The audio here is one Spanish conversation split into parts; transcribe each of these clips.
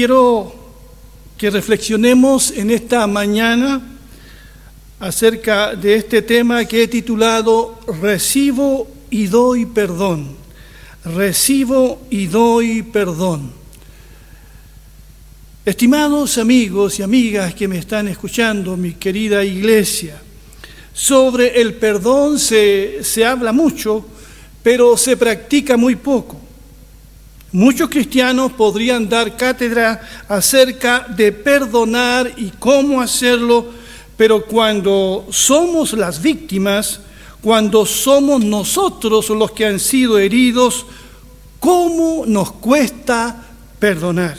quiero que reflexionemos en esta mañana acerca de este tema que he titulado Recibo y doy perdón. Recibo y doy perdón. Estimados amigos y amigas que me están escuchando, mi querida iglesia, sobre el perdón se, se habla mucho, pero se practica muy poco. Muchos cristianos podrían dar cátedra acerca de perdonar y cómo hacerlo, pero cuando somos las víctimas, cuando somos nosotros los que han sido heridos, ¿cómo nos cuesta perdonar?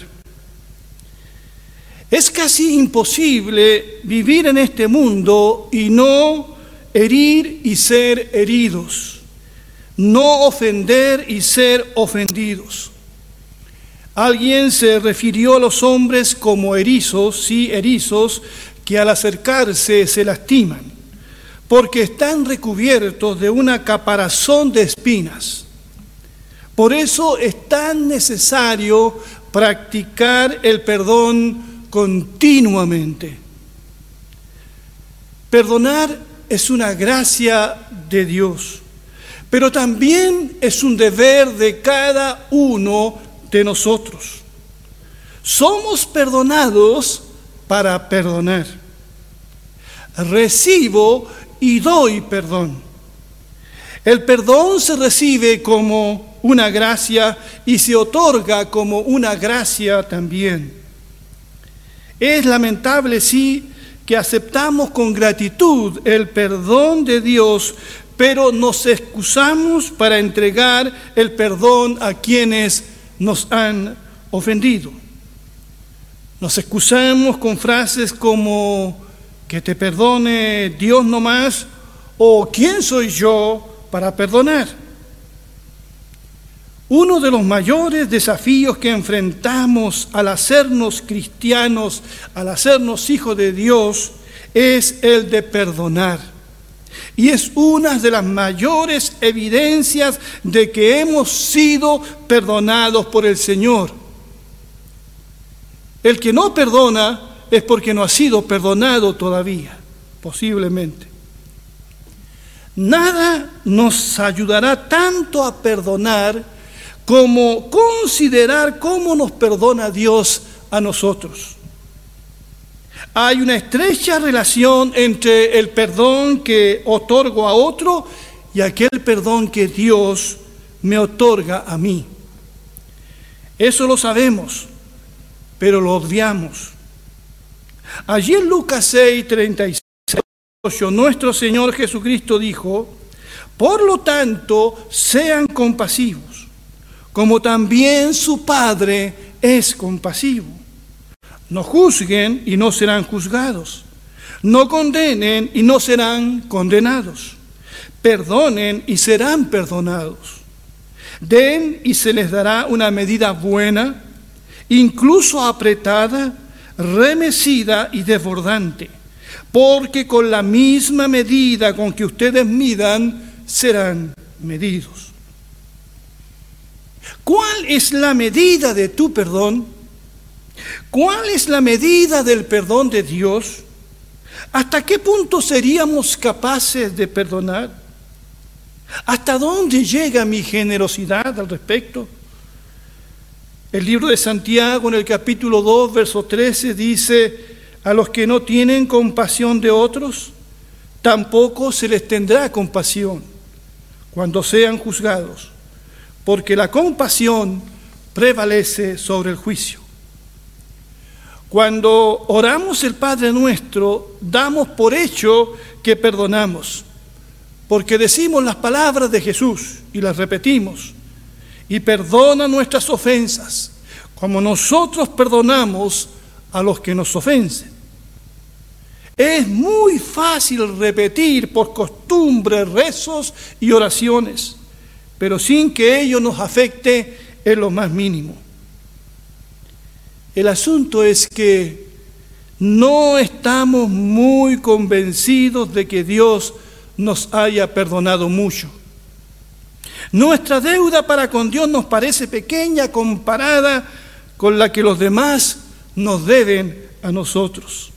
Es casi imposible vivir en este mundo y no herir y ser heridos, no ofender y ser ofendidos. Alguien se refirió a los hombres como erizos, sí, erizos, que al acercarse se lastiman, porque están recubiertos de una caparazón de espinas. Por eso es tan necesario practicar el perdón continuamente. Perdonar es una gracia de Dios, pero también es un deber de cada uno de nosotros. Somos perdonados para perdonar. Recibo y doy perdón. El perdón se recibe como una gracia y se otorga como una gracia también. Es lamentable, sí, que aceptamos con gratitud el perdón de Dios, pero nos excusamos para entregar el perdón a quienes nos han ofendido. Nos excusamos con frases como que te perdone Dios no más o quién soy yo para perdonar. Uno de los mayores desafíos que enfrentamos al hacernos cristianos, al hacernos hijos de Dios, es el de perdonar. Y es una de las mayores evidencias de que hemos sido perdonados por el Señor. El que no perdona es porque no ha sido perdonado todavía, posiblemente. Nada nos ayudará tanto a perdonar como considerar cómo nos perdona Dios a nosotros. Hay una estrecha relación entre el perdón que otorgo a otro y aquel perdón que Dios me otorga a mí. Eso lo sabemos, pero lo odiamos. Allí en Lucas 6, 36, nuestro Señor Jesucristo dijo, por lo tanto, sean compasivos, como también su Padre es compasivo. No juzguen y no serán juzgados. No condenen y no serán condenados. Perdonen y serán perdonados. Den y se les dará una medida buena, incluso apretada, remecida y desbordante. Porque con la misma medida con que ustedes midan, serán medidos. ¿Cuál es la medida de tu perdón? ¿Cuál es la medida del perdón de Dios? ¿Hasta qué punto seríamos capaces de perdonar? ¿Hasta dónde llega mi generosidad al respecto? El libro de Santiago en el capítulo 2, verso 13 dice, a los que no tienen compasión de otros, tampoco se les tendrá compasión cuando sean juzgados, porque la compasión prevalece sobre el juicio. Cuando oramos el Padre nuestro, damos por hecho que perdonamos, porque decimos las palabras de Jesús y las repetimos, y perdona nuestras ofensas, como nosotros perdonamos a los que nos ofensen. Es muy fácil repetir por costumbre rezos y oraciones, pero sin que ello nos afecte en lo más mínimo. El asunto es que no estamos muy convencidos de que Dios nos haya perdonado mucho. Nuestra deuda para con Dios nos parece pequeña comparada con la que los demás nos deben a nosotros.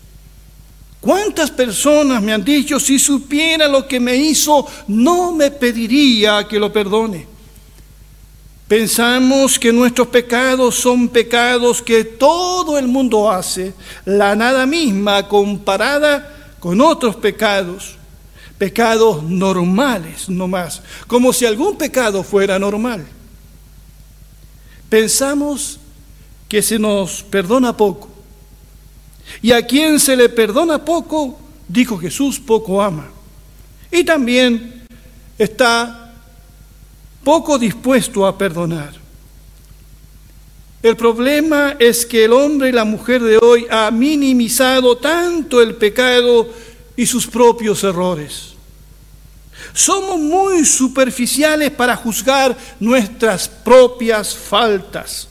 ¿Cuántas personas me han dicho, si supiera lo que me hizo, no me pediría que lo perdone? Pensamos que nuestros pecados son pecados que todo el mundo hace, la nada misma comparada con otros pecados, pecados normales no más, como si algún pecado fuera normal. Pensamos que se nos perdona poco y a quien se le perdona poco, dijo Jesús, poco ama. Y también está poco dispuesto a perdonar. El problema es que el hombre y la mujer de hoy ha minimizado tanto el pecado y sus propios errores. Somos muy superficiales para juzgar nuestras propias faltas.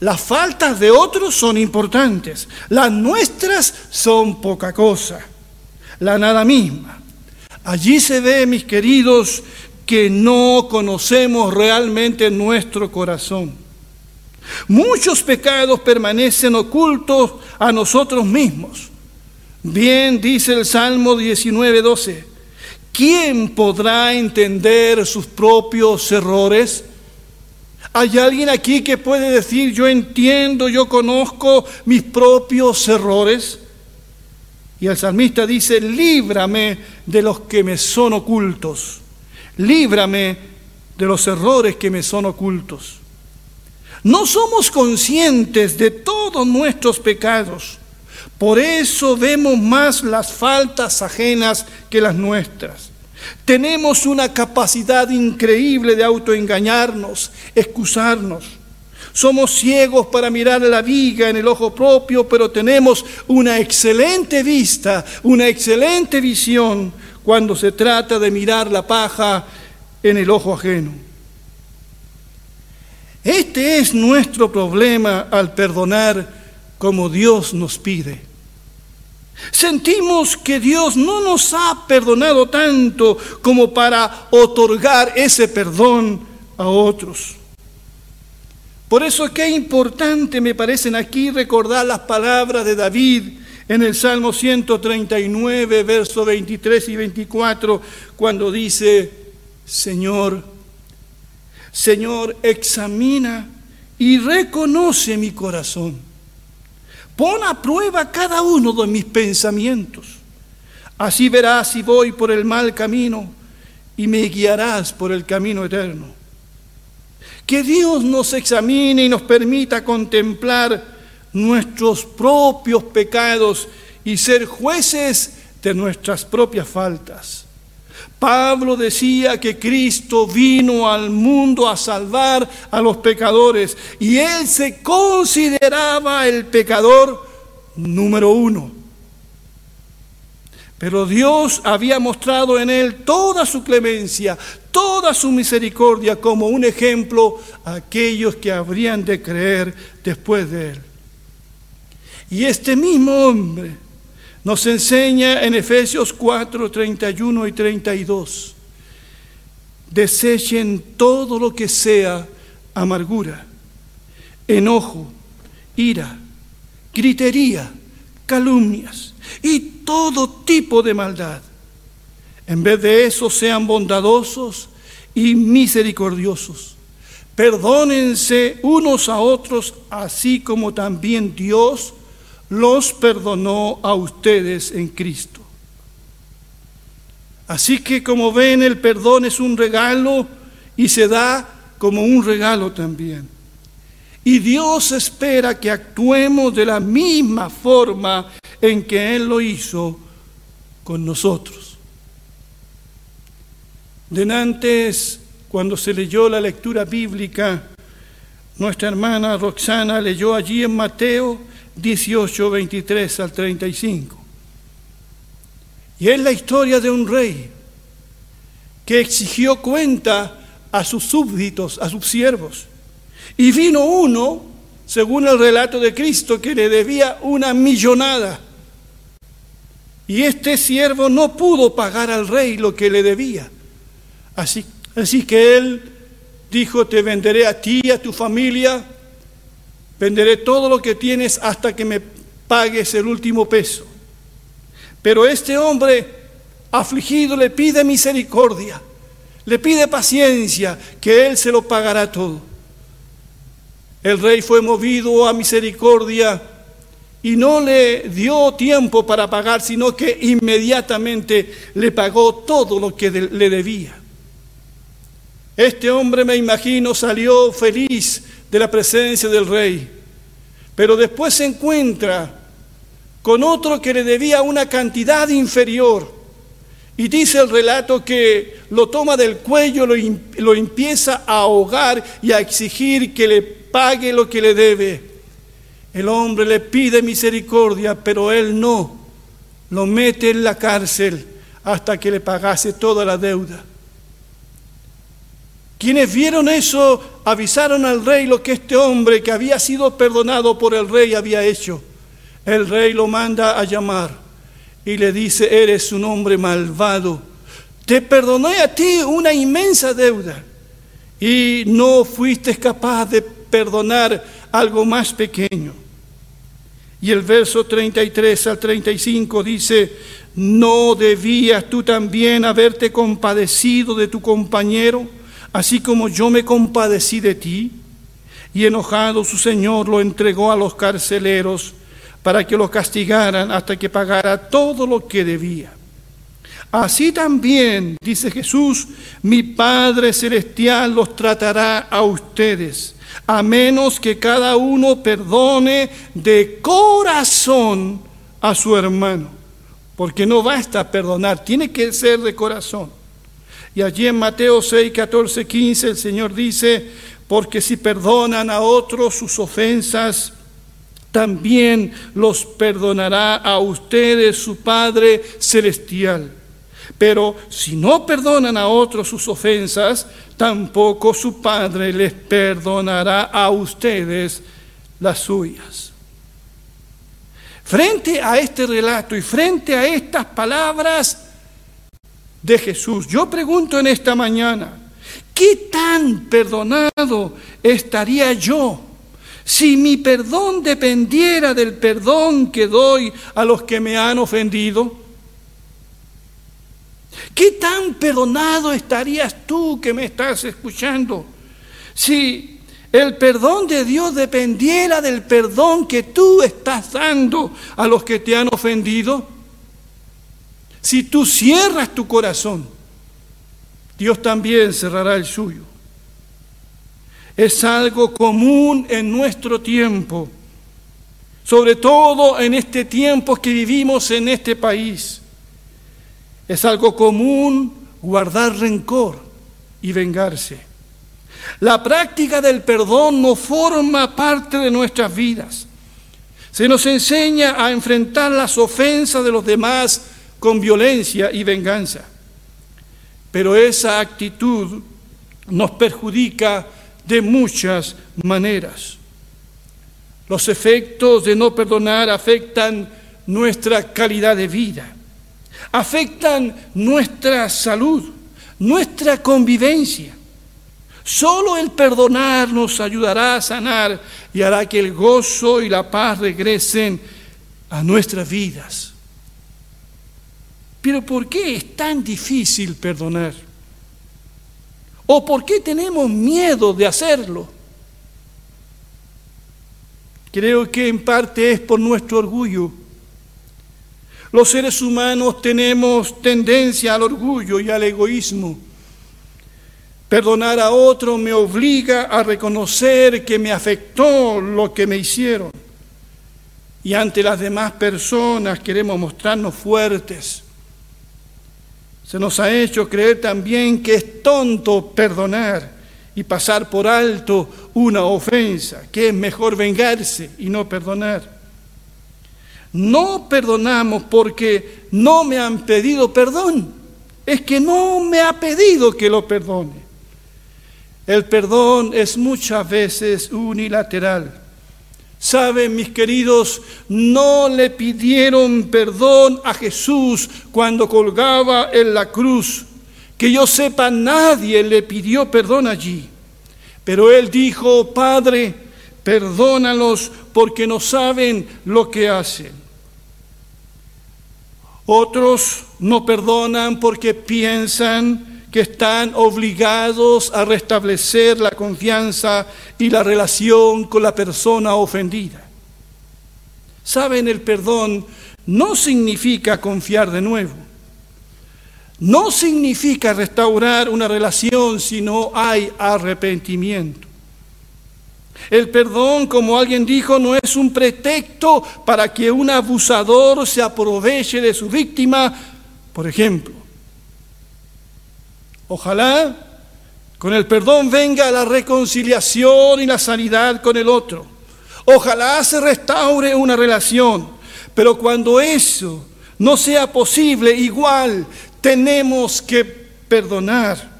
Las faltas de otros son importantes, las nuestras son poca cosa, la nada misma. Allí se ve, mis queridos, que no conocemos realmente nuestro corazón. Muchos pecados permanecen ocultos a nosotros mismos. Bien dice el Salmo 19:12, ¿quién podrá entender sus propios errores? ¿Hay alguien aquí que puede decir, yo entiendo, yo conozco mis propios errores? Y el salmista dice, líbrame de los que me son ocultos, líbrame de los errores que me son ocultos. No somos conscientes de todos nuestros pecados, por eso vemos más las faltas ajenas que las nuestras. Tenemos una capacidad increíble de autoengañarnos, excusarnos. Somos ciegos para mirar la viga en el ojo propio, pero tenemos una excelente vista, una excelente visión cuando se trata de mirar la paja en el ojo ajeno. Este es nuestro problema al perdonar como Dios nos pide. Sentimos que Dios no nos ha perdonado tanto como para otorgar ese perdón a otros. Por eso es que importante me parecen aquí recordar las palabras de David en el Salmo 139, versos 23 y 24, cuando dice, Señor, Señor, examina y reconoce mi corazón Pon a prueba cada uno de mis pensamientos. Así verás si voy por el mal camino y me guiarás por el camino eterno. Que Dios nos examine y nos permita contemplar nuestros propios pecados y ser jueces de nuestras propias faltas. Pablo decía que Cristo vino al mundo a salvar a los pecadores y él se consideraba el pecador número uno. Pero Dios había mostrado en él toda su clemencia, toda su misericordia como un ejemplo a aquellos que habrían de creer después de él. Y este mismo hombre, nos enseña en Efesios 4, 31 y 32. Desechen todo lo que sea amargura, enojo, ira, gritería, calumnias y todo tipo de maldad. En vez de eso, sean bondadosos y misericordiosos. Perdónense unos a otros, así como también Dios los perdonó a ustedes en Cristo. Así que como ven, el perdón es un regalo y se da como un regalo también. Y Dios espera que actuemos de la misma forma en que Él lo hizo con nosotros. Denantes, cuando se leyó la lectura bíblica, nuestra hermana Roxana leyó allí en Mateo 18, 23 al 35. Y es la historia de un rey que exigió cuenta a sus súbditos, a sus siervos. Y vino uno, según el relato de Cristo, que le debía una millonada. Y este siervo no pudo pagar al rey lo que le debía. Así, así que él dijo, te venderé a ti y a tu familia venderé todo lo que tienes hasta que me pagues el último peso. Pero este hombre afligido le pide misericordia, le pide paciencia, que él se lo pagará todo. El rey fue movido a misericordia y no le dio tiempo para pagar, sino que inmediatamente le pagó todo lo que le debía. Este hombre, me imagino, salió feliz de la presencia del rey, pero después se encuentra con otro que le debía una cantidad inferior. Y dice el relato que lo toma del cuello, lo, lo empieza a ahogar y a exigir que le pague lo que le debe. El hombre le pide misericordia, pero él no. Lo mete en la cárcel hasta que le pagase toda la deuda. Quienes vieron eso avisaron al rey lo que este hombre que había sido perdonado por el rey había hecho. El rey lo manda a llamar y le dice, eres un hombre malvado. Te perdoné a ti una inmensa deuda y no fuiste capaz de perdonar algo más pequeño. Y el verso 33 al 35 dice, ¿no debías tú también haberte compadecido de tu compañero, así como yo me compadecí de ti? Y enojado su señor lo entregó a los carceleros para que lo castigaran hasta que pagara todo lo que debía. Así también, dice Jesús, mi Padre Celestial los tratará a ustedes a menos que cada uno perdone de corazón a su hermano. Porque no basta perdonar, tiene que ser de corazón. Y allí en Mateo 6, 14, 15 el Señor dice, porque si perdonan a otros sus ofensas, también los perdonará a ustedes su Padre Celestial. Pero si no perdonan a otros sus ofensas, tampoco su Padre les perdonará a ustedes las suyas. Frente a este relato y frente a estas palabras de Jesús, yo pregunto en esta mañana, ¿qué tan perdonado estaría yo si mi perdón dependiera del perdón que doy a los que me han ofendido? ¿Qué tan perdonado estarías tú que me estás escuchando si el perdón de Dios dependiera del perdón que tú estás dando a los que te han ofendido? Si tú cierras tu corazón, Dios también cerrará el suyo. Es algo común en nuestro tiempo, sobre todo en este tiempo que vivimos en este país es algo común guardar rencor y vengarse. La práctica del perdón no forma parte de nuestras vidas. Se nos enseña a enfrentar las ofensas de los demás con violencia y venganza. Pero esa actitud nos perjudica de muchas maneras. Los efectos de no perdonar afectan nuestra calidad de vida afectan nuestra salud, nuestra convivencia. Solo el perdonar nos ayudará a sanar y hará que el gozo y la paz regresen a nuestras vidas. Pero ¿por qué es tan difícil perdonar? ¿O por qué tenemos miedo de hacerlo? Creo que en parte es por nuestro orgullo los seres humanos tenemos tendencia al orgullo y al egoísmo. Perdonar a otro me obliga a reconocer que me afectó lo que me hicieron. Y ante las demás personas queremos mostrarnos fuertes. Se nos ha hecho creer también que es tonto perdonar y pasar por alto una ofensa, que es mejor vengarse y no perdonar. No perdonamos porque no me han pedido perdón. Es que no me ha pedido que lo perdone. El perdón es muchas veces unilateral. Saben, mis queridos, no le pidieron perdón a Jesús cuando colgaba en la cruz. Que yo sepa, nadie le pidió perdón allí. Pero él dijo, Padre, perdónalos porque no saben lo que hacen. Otros no perdonan porque piensan que están obligados a restablecer la confianza y la relación con la persona ofendida. Saben, el perdón no significa confiar de nuevo. No significa restaurar una relación si no hay arrepentimiento. El perdón, como alguien dijo, no es un pretexto para que un abusador se aproveche de su víctima, por ejemplo. Ojalá con el perdón venga la reconciliación y la sanidad con el otro. Ojalá se restaure una relación. Pero cuando eso no sea posible, igual tenemos que perdonar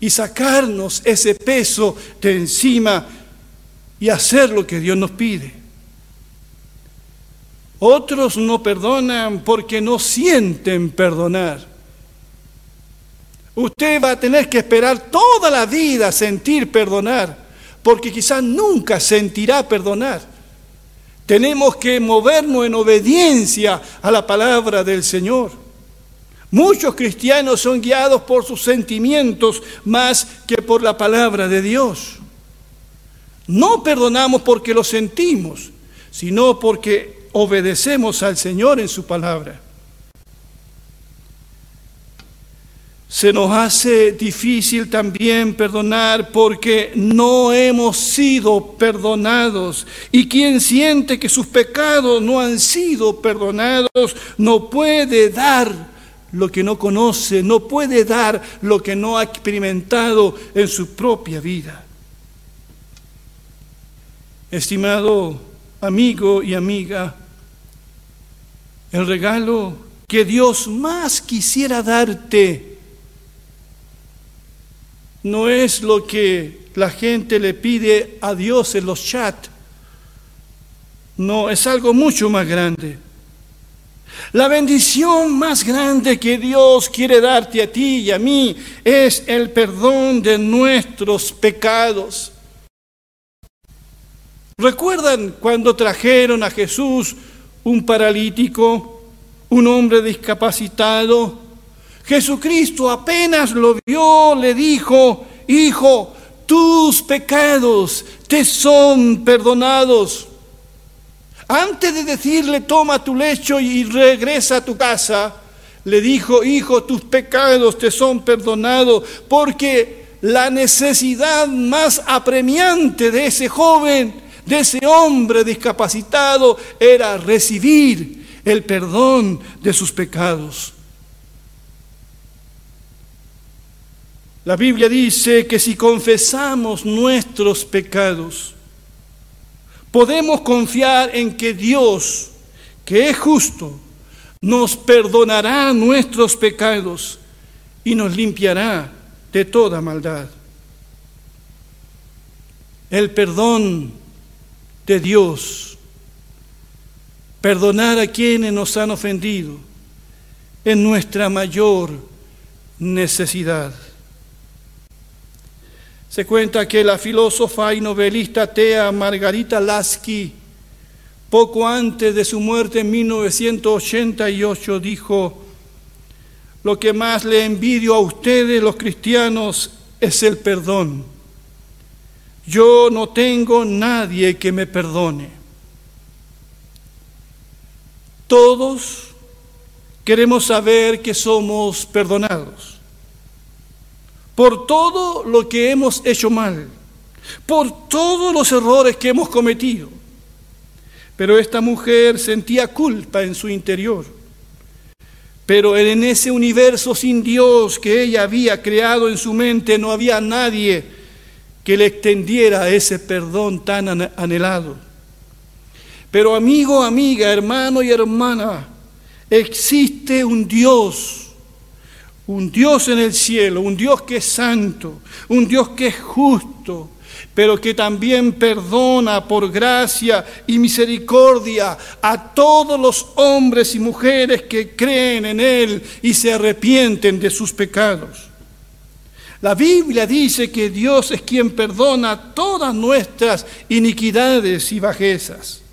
y sacarnos ese peso de encima y hacer lo que Dios nos pide. Otros no perdonan porque no sienten perdonar. Usted va a tener que esperar toda la vida sentir perdonar, porque quizás nunca sentirá perdonar. Tenemos que movernos en obediencia a la palabra del Señor. Muchos cristianos son guiados por sus sentimientos más que por la palabra de Dios. No perdonamos porque lo sentimos, sino porque obedecemos al Señor en su palabra. Se nos hace difícil también perdonar porque no hemos sido perdonados. Y quien siente que sus pecados no han sido perdonados no puede dar lo que no conoce, no puede dar lo que no ha experimentado en su propia vida. Estimado amigo y amiga, el regalo que Dios más quisiera darte no es lo que la gente le pide a Dios en los chats. No, es algo mucho más grande. La bendición más grande que Dios quiere darte a ti y a mí es el perdón de nuestros pecados. ¿Recuerdan cuando trajeron a Jesús un paralítico, un hombre discapacitado? Jesucristo apenas lo vio, le dijo, Hijo, tus pecados te son perdonados. Antes de decirle, toma tu lecho y regresa a tu casa, le dijo, Hijo, tus pecados te son perdonados, porque la necesidad más apremiante de ese joven de ese hombre discapacitado era recibir el perdón de sus pecados. La Biblia dice que si confesamos nuestros pecados, podemos confiar en que Dios, que es justo, nos perdonará nuestros pecados y nos limpiará de toda maldad. El perdón de Dios, perdonar a quienes nos han ofendido, en nuestra mayor necesidad. Se cuenta que la filósofa y novelista Tea Margarita Lasky, poco antes de su muerte en 1988, dijo, lo que más le envidio a ustedes los cristianos es el perdón yo no tengo nadie que me perdone. Todos queremos saber que somos perdonados por todo lo que hemos hecho mal, por todos los errores que hemos cometido. Pero esta mujer sentía culpa en su interior. Pero en ese universo sin Dios que ella había creado en su mente no había nadie que le extendiera ese perdón tan anhelado. Pero amigo, amiga, hermano y hermana, existe un Dios, un Dios en el cielo, un Dios que es santo, un Dios que es justo, pero que también perdona por gracia y misericordia a todos los hombres y mujeres que creen en Él y se arrepienten de sus pecados. La Biblia dice que Dios es quien perdona todas nuestras iniquidades y bajezas.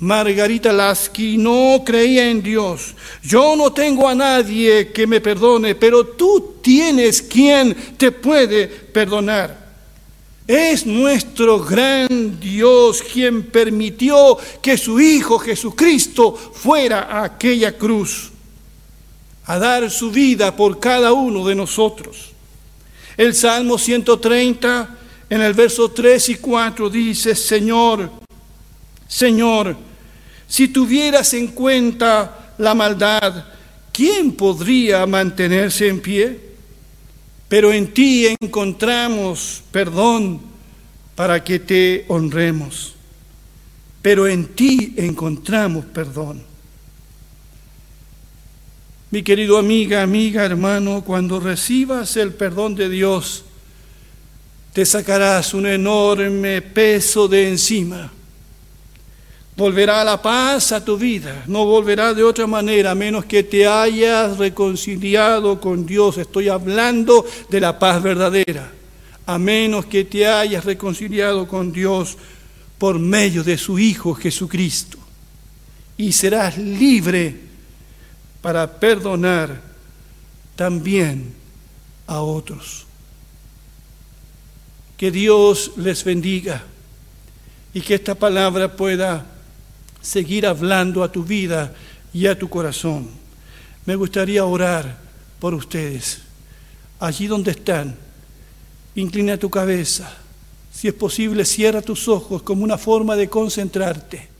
Margarita Lasky no creía en Dios. Yo no tengo a nadie que me perdone, pero tú tienes quien te puede perdonar. Es nuestro gran Dios quien permitió que su Hijo Jesucristo fuera a aquella cruz a dar su vida por cada uno de nosotros. El Salmo 130 en el verso 3 y 4 dice, Señor, Señor, si tuvieras en cuenta la maldad, ¿quién podría mantenerse en pie? Pero en ti encontramos perdón para que te honremos. Pero en ti encontramos perdón. Mi querido amiga, amiga, hermano, cuando recibas el perdón de Dios, te sacarás un enorme peso de encima. Volverá la paz a tu vida, no volverá de otra manera a menos que te hayas reconciliado con Dios. Estoy hablando de la paz verdadera, a menos que te hayas reconciliado con Dios por medio de su Hijo Jesucristo. Y serás libre para perdonar también a otros. Que Dios les bendiga y que esta palabra pueda seguir hablando a tu vida y a tu corazón. Me gustaría orar por ustedes. Allí donde están, inclina tu cabeza. Si es posible, cierra tus ojos como una forma de concentrarte